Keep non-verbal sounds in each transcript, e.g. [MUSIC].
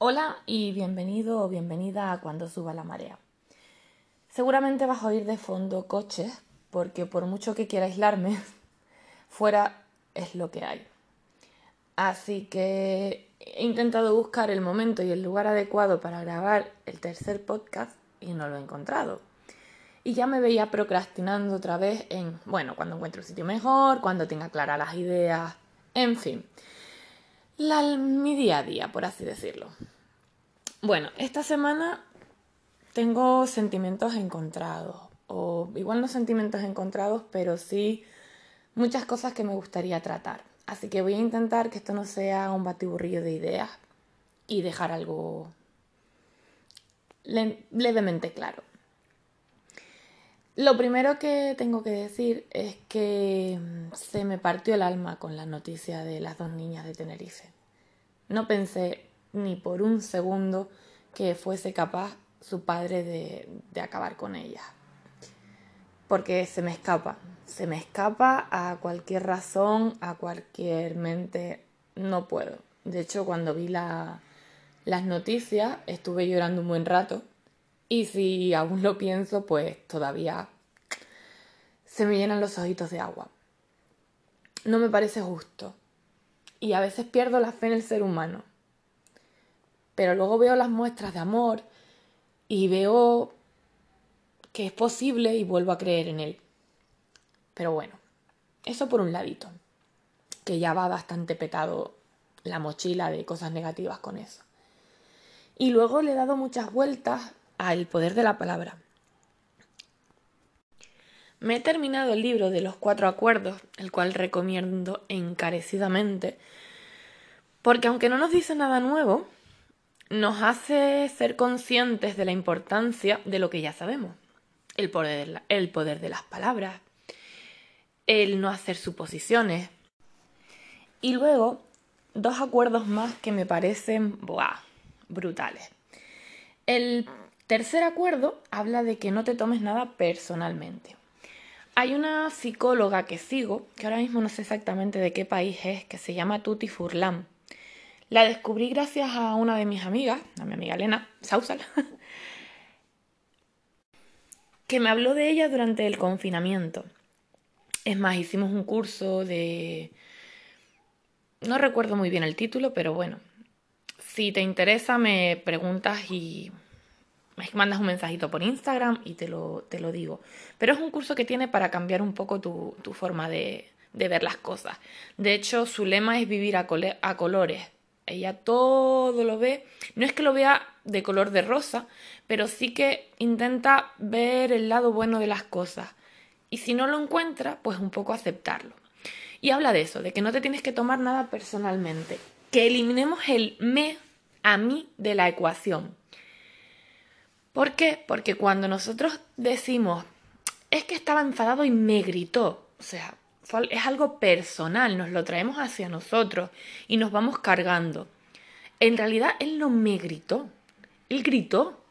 Hola y bienvenido o bienvenida a Cuando suba la marea. Seguramente vas a oír de fondo coches porque por mucho que quiera aislarme, [LAUGHS] fuera es lo que hay. Así que he intentado buscar el momento y el lugar adecuado para grabar el tercer podcast y no lo he encontrado. Y ya me veía procrastinando otra vez en, bueno, cuando encuentre un sitio mejor, cuando tenga claras las ideas, en fin mi día a día, por así decirlo. Bueno, esta semana tengo sentimientos encontrados, o igual no sentimientos encontrados, pero sí muchas cosas que me gustaría tratar. Así que voy a intentar que esto no sea un batiburrillo de ideas y dejar algo levemente claro. Lo primero que tengo que decir es que mm, se me partió el alma con la noticia de las dos niñas de Tenerife. No pensé ni por un segundo que fuese capaz su padre de, de acabar con ellas. Porque se me escapa, se me escapa a cualquier razón, a cualquier mente, no puedo. De hecho, cuando vi la, las noticias estuve llorando un buen rato y si aún lo pienso, pues todavía se me llenan los ojitos de agua. No me parece justo. Y a veces pierdo la fe en el ser humano. Pero luego veo las muestras de amor y veo que es posible y vuelvo a creer en él. Pero bueno, eso por un ladito, que ya va bastante petado la mochila de cosas negativas con eso. Y luego le he dado muchas vueltas al poder de la palabra. Me he terminado el libro de los cuatro acuerdos, el cual recomiendo encarecidamente, porque aunque no nos dice nada nuevo, nos hace ser conscientes de la importancia de lo que ya sabemos. El poder, el poder de las palabras, el no hacer suposiciones. Y luego, dos acuerdos más que me parecen brutales. El Tercer acuerdo habla de que no te tomes nada personalmente. Hay una psicóloga que sigo, que ahora mismo no sé exactamente de qué país es, que se llama Tuti Furlan. La descubrí gracias a una de mis amigas, a mi amiga Elena Sausal, [LAUGHS] que me habló de ella durante el confinamiento. Es más, hicimos un curso de... No recuerdo muy bien el título, pero bueno, si te interesa me preguntas y me mandas un mensajito por Instagram y te lo, te lo digo. Pero es un curso que tiene para cambiar un poco tu, forma de, ver las cosas. De hecho, su lema es vivir a colores. Ella todo lo ve, no es que lo vea de color de rosa, pero sí que intenta ver el lado bueno de las cosas. Y si no lo encuentra, pues un poco aceptarlo. Y habla de eso, de que no te tienes que tomar nada personalmente. Que eliminemos el me a mí de la ecuación. ¿Por qué? Porque cuando nosotros decimos, es que estaba enfadado y me gritó, o sea, es algo personal, nos lo traemos hacia nosotros y nos vamos cargando. En realidad él no me gritó, él gritó.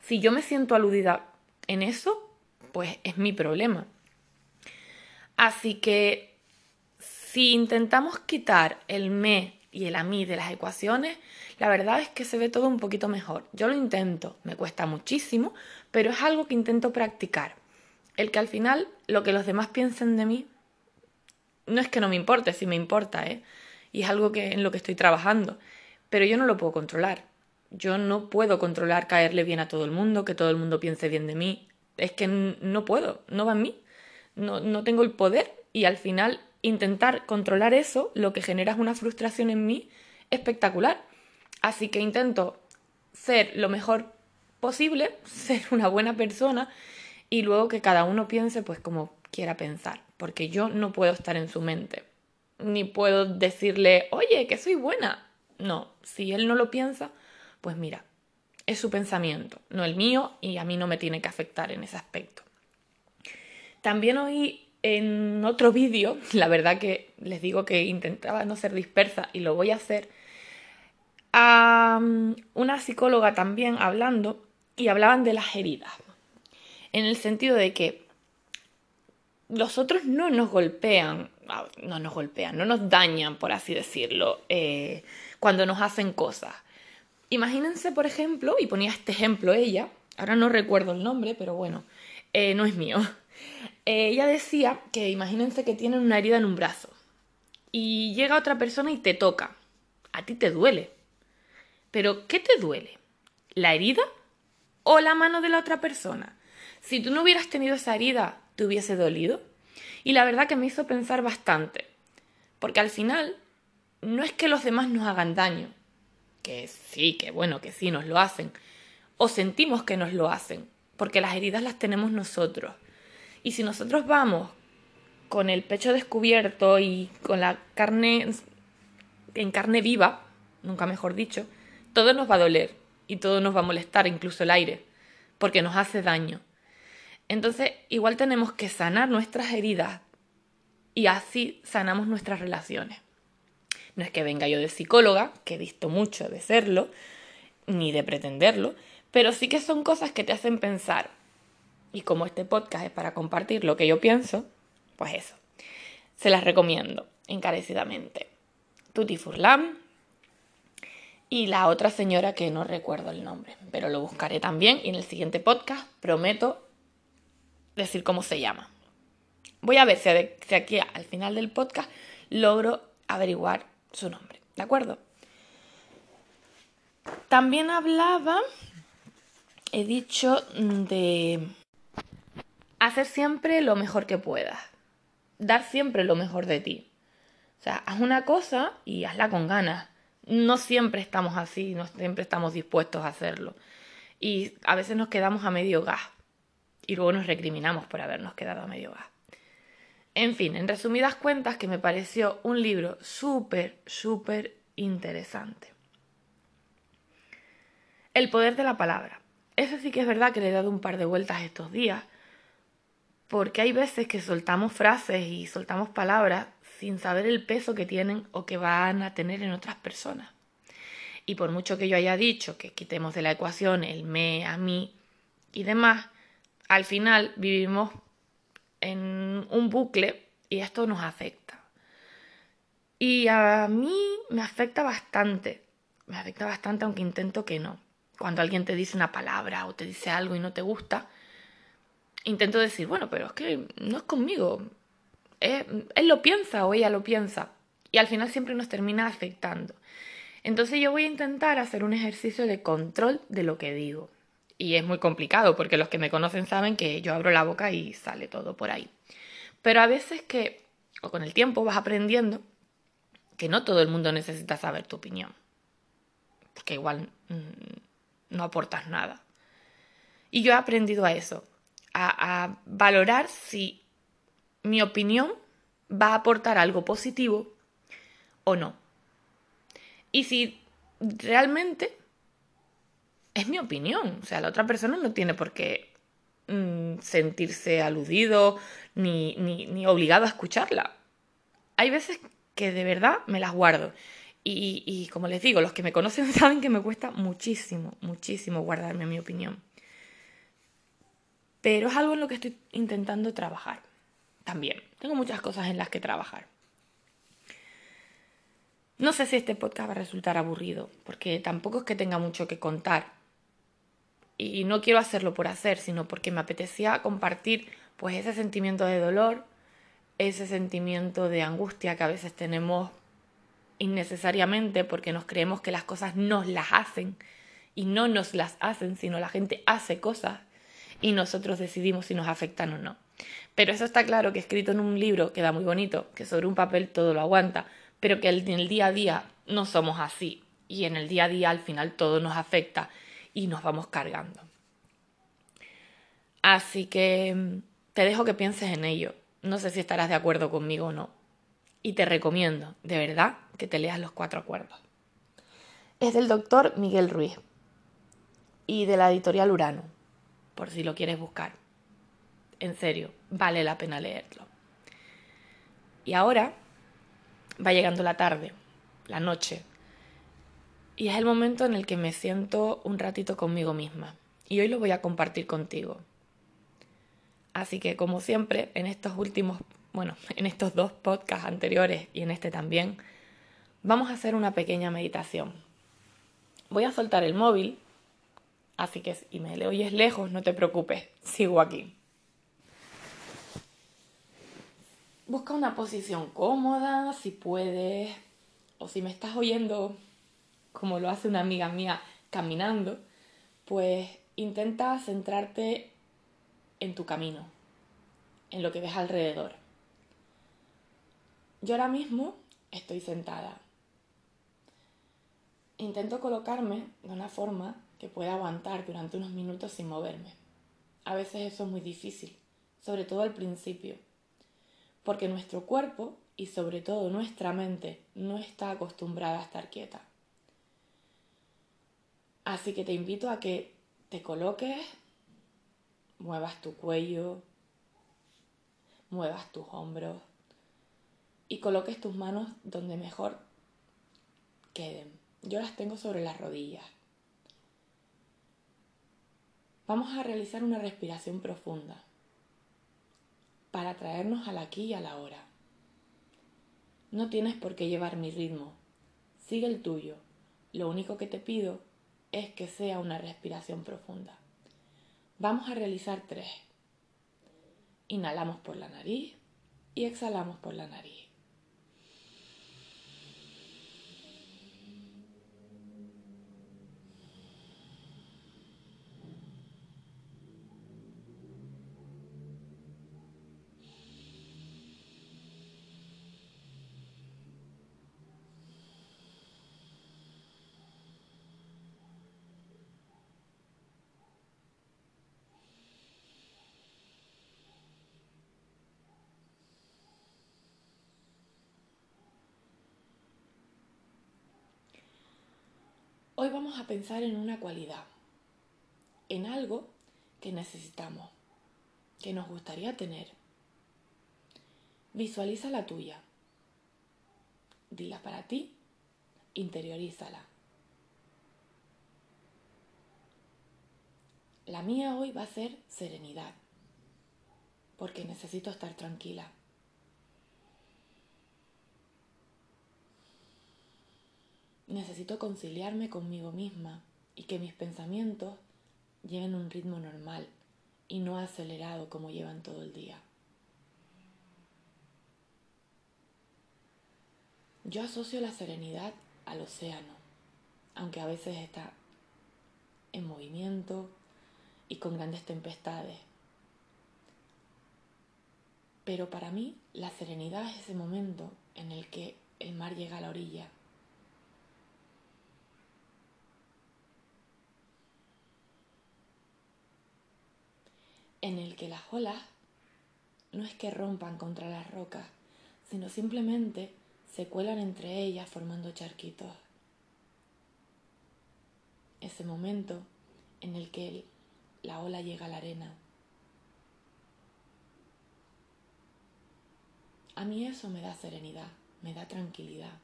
Si yo me siento aludida en eso, pues es mi problema. Así que si intentamos quitar el me y el a mí de las ecuaciones, la verdad es que se ve todo un poquito mejor. Yo lo intento, me cuesta muchísimo, pero es algo que intento practicar. El que al final lo que los demás piensen de mí no es que no me importe, sí me importa, ¿eh? Y es algo que, en lo que estoy trabajando, pero yo no lo puedo controlar. Yo no puedo controlar caerle bien a todo el mundo, que todo el mundo piense bien de mí. Es que no puedo, no va en mí. No, no tengo el poder y al final intentar controlar eso lo que genera es una frustración en mí espectacular. Así que intento ser lo mejor posible, [LAUGHS] ser una buena persona y luego que cada uno piense pues como quiera pensar, porque yo no puedo estar en su mente, ni puedo decirle, oye, que soy buena. No, si él no lo piensa, pues mira, es su pensamiento, no el mío, y a mí no me tiene que afectar en ese aspecto. También oí en otro vídeo, [LAUGHS] la verdad que les digo que intentaba no ser dispersa y lo voy a hacer, a una psicóloga también hablando y hablaban de las heridas. En el sentido de que los otros no nos golpean, ah, no nos golpean, no nos dañan, por así decirlo, eh, cuando nos hacen cosas. Imagínense, por ejemplo, y ponía este ejemplo ella, ahora no recuerdo el nombre, pero bueno, eh, no es mío. [LAUGHS] Eh, ella decía que imagínense que tienen una herida en un brazo y llega otra persona y te toca. A ti te duele. Pero, ¿qué te duele? ¿La herida o la mano de la otra persona? Si tú no hubieras tenido esa herida, ¿te hubiese dolido? Y la verdad que me hizo pensar bastante, porque al final no es que los demás nos hagan daño, que sí, que bueno, que sí nos lo hacen, o sentimos que nos lo hacen, porque las heridas las tenemos nosotros. Y si nosotros vamos con el pecho descubierto y con la carne en carne viva, nunca mejor dicho, todo nos va a doler y todo nos va a molestar, incluso el aire, porque nos hace daño. Entonces, igual tenemos que sanar nuestras heridas y así sanamos nuestras relaciones. No es que venga yo de psicóloga, que he visto mucho de serlo, ni de pretenderlo, pero sí que son cosas que te hacen pensar. Y como este podcast es para compartir lo que yo pienso, pues eso. Se las recomiendo encarecidamente. Tutti Furlan y la otra señora que no recuerdo el nombre, pero lo buscaré también y en el siguiente podcast prometo decir cómo se llama. Voy a ver si, aquí al final del podcast logro averiguar su nombre, ¿de acuerdo? También hablaba, he dicho, de hacer siempre lo mejor que puedas, dar siempre lo mejor de ti. O sea, haz una cosa y hazla con ganas. No siempre estamos así, no siempre estamos dispuestos a hacerlo. Y a veces nos quedamos a medio gas y luego nos recriminamos por habernos quedado a medio gas. En fin, en resumidas cuentas, que me pareció un libro súper, súper interesante. El poder de la palabra. Eso sí que es verdad que le he dado un par de vueltas estos días, porque hay veces que soltamos frases y soltamos palabras sin saber el peso que tienen o que van a tener en otras personas. Y por mucho que yo haya dicho que quitemos de la ecuación el me, a mí y demás, al final vivimos en un bucle y esto nos afecta. Y a mí me afecta bastante, me afecta bastante aunque intento que no. Cuando alguien te dice una palabra o te dice algo y no te gusta, intento decir, bueno, pero es que no es conmigo. él lo piensa o ella lo piensa. Y al final siempre nos termina afectando. Entonces yo voy a intentar hacer un ejercicio de control de lo que digo y es muy complicado porque los que me conocen saben que yo abro la boca y sale todo por ahí. Pero a veces que, o con el tiempo, vas aprendiendo que no todo el mundo necesita saber tu opinión, porque igual mm, no aportas nada. Y yo he aprendido a eso, a, a valorar si mi opinión va a aportar algo positivo o no. Y si realmente es mi opinión. O sea, la otra persona no tiene por qué mm, sentirse aludido ni, ni, ni obligado a escucharla. Hay veces que de verdad me las guardo. Y, y, como les digo, los que me conocen [LAUGHS] saben que me cuesta muchísimo, muchísimo guardarme mi opinión. Pero es algo en lo que estoy intentando trabajar. También. Tengo muchas cosas en las que trabajar. No sé si este podcast va a resultar aburrido, porque tampoco es que tenga mucho que contar y no quiero hacerlo por hacer, sino porque me apetecía compartir pues ese sentimiento de dolor, ese sentimiento de angustia que a veces tenemos innecesariamente porque nos creemos que las cosas nos las hacen y no nos las hacen, sino la gente hace cosas y nosotros decidimos si nos afectan o no. Pero eso está claro que escrito en un libro queda muy bonito, que sobre un papel todo lo aguanta, pero que en el día a día no somos así y en el día a día al final todo nos afecta y nos vamos cargando. Así que mm, te dejo que pienses en ello. No sé si estarás de acuerdo conmigo o no. Y te recomiendo, de verdad, que te leas los cuatro acuerdos. Es del doctor Miguel Ruiz y de la editorial Urano, por si lo quieres buscar. En serio, vale la pena leerlo. Y ahora va llegando la tarde, la noche, y es el momento en el que me siento un ratito conmigo misma. Y hoy lo voy a compartir contigo. Así que como siempre, en estos últimos, bueno, [LAUGHS] en estos dos podcasts anteriores y en este también, vamos a hacer una pequeña meditación. Voy a soltar el móvil, así que si me le oyes lejos, no te preocupes, [LAUGHS] sigo aquí. Busca una posición cómoda, si puedes, o si me estás oyendo como lo hace una amiga mía caminando, pues intenta centrarte en tu camino, en lo que ves alrededor. Yo ahora mismo estoy sentada. Intento colocarme de una forma que pueda aguantar durante unos minutos sin moverme. A veces eso es muy difícil, sobre todo al principio, porque nuestro cuerpo y sobre todo nuestra mente no está acostumbrada a estar quieta. Así que te invito a que te coloques, muevas tu cuello, muevas tus hombros y coloques tus manos donde mejor queden. Yo las tengo sobre las rodillas. Vamos a realizar una respiración profunda para traernos al aquí y a la hora. No tienes por qué llevar mi ritmo, sigue el tuyo. Lo único que te pido es que sea una respiración profunda. Vamos a realizar tres. Inhalamos por la nariz y exhalamos por la nariz. Hoy vamos a pensar en una cualidad, en algo que necesitamos, que nos gustaría tener. Visualiza la tuya. Dila para ti, interiorízala. La mía hoy va a ser serenidad, porque necesito estar tranquila. Necesito conciliarme conmigo misma y que mis pensamientos lleven un ritmo normal y no acelerado como llevan todo el día. Yo asocio la serenidad al océano, aunque a veces está en movimiento y con grandes tempestades. Pero para mí la serenidad es ese momento en el que el mar llega a la orilla en el que las olas no es que rompan contra las rocas, sino simplemente se cuelan entre ellas formando charquitos. Ese momento en el que la ola llega a la arena. A mí eso me da serenidad, me da tranquilidad.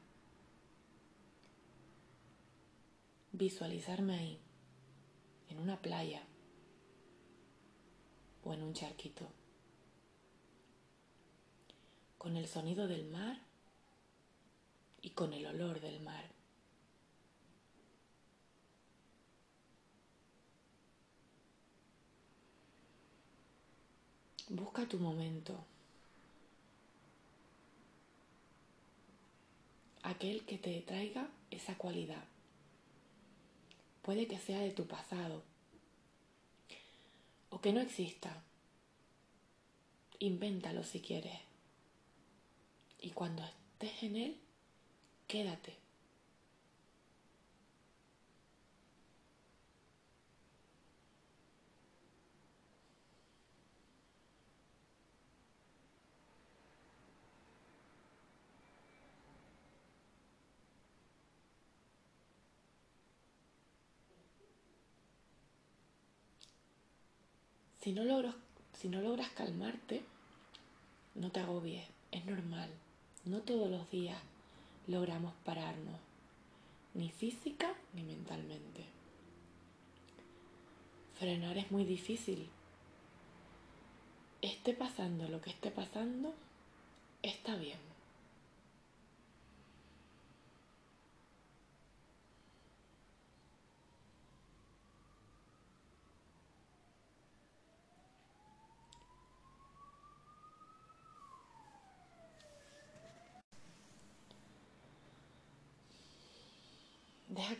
Visualizarme ahí, en una playa, o en un charquito. Con el sonido del mar y con el olor del mar. Busca tu momento. Aquel que te traiga esa cualidad. Puede que sea de tu pasado, o que no exista. Invéntalo si quieres. Y cuando estés en él, quédate. Si no, si no logras calmarte, no te agobies, es normal. No todos los días logramos pararnos, ni física ni mentalmente. Frenar es muy difícil. Esté pasando lo que esté pasando, está bien.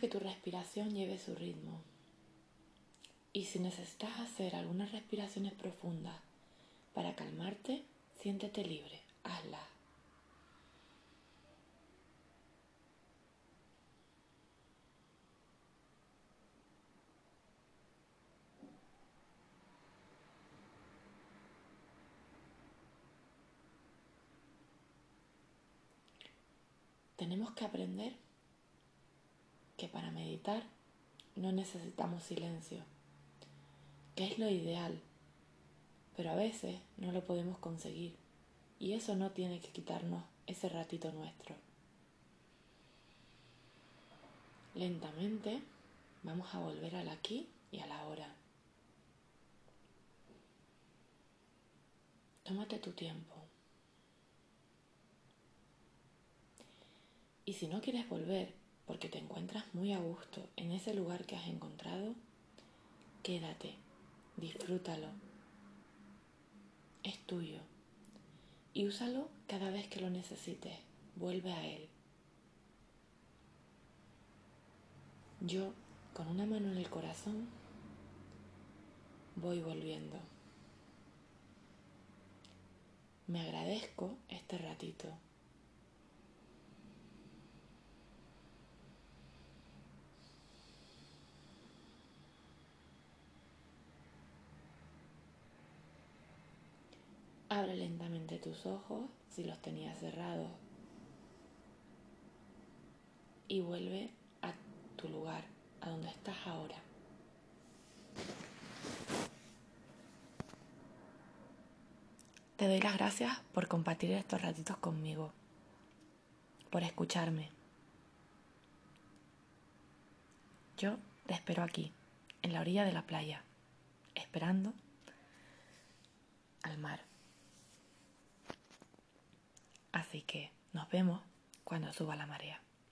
Que tu respiración lleve su ritmo. Y si necesitas hacer algunas respiraciones profundas para calmarte, siéntete libre, hazlas. Tenemos que aprender que para meditar no necesitamos silencio, que es lo ideal, pero a veces no lo podemos conseguir y eso no tiene que quitarnos ese ratito nuestro. Lentamente vamos a volver al aquí y a la hora. Tómate tu tiempo. Y si no quieres volver porque te encuentras muy a gusto en ese lugar que has encontrado, quédate, disfrútalo. Es tuyo. Y úsalo cada vez que lo necesites. Vuelve a él. Yo, con una mano en el corazón, voy volviendo. Me agradezco este ratito. Abre lentamente tus ojos si los tenías cerrados y vuelve a tu lugar, a donde estás ahora. Te doy las gracias por compartir estos ratitos conmigo, por escucharme. Yo te espero aquí, en la orilla de la playa, esperando al mar. Así que nos vemos cuando suba la marea.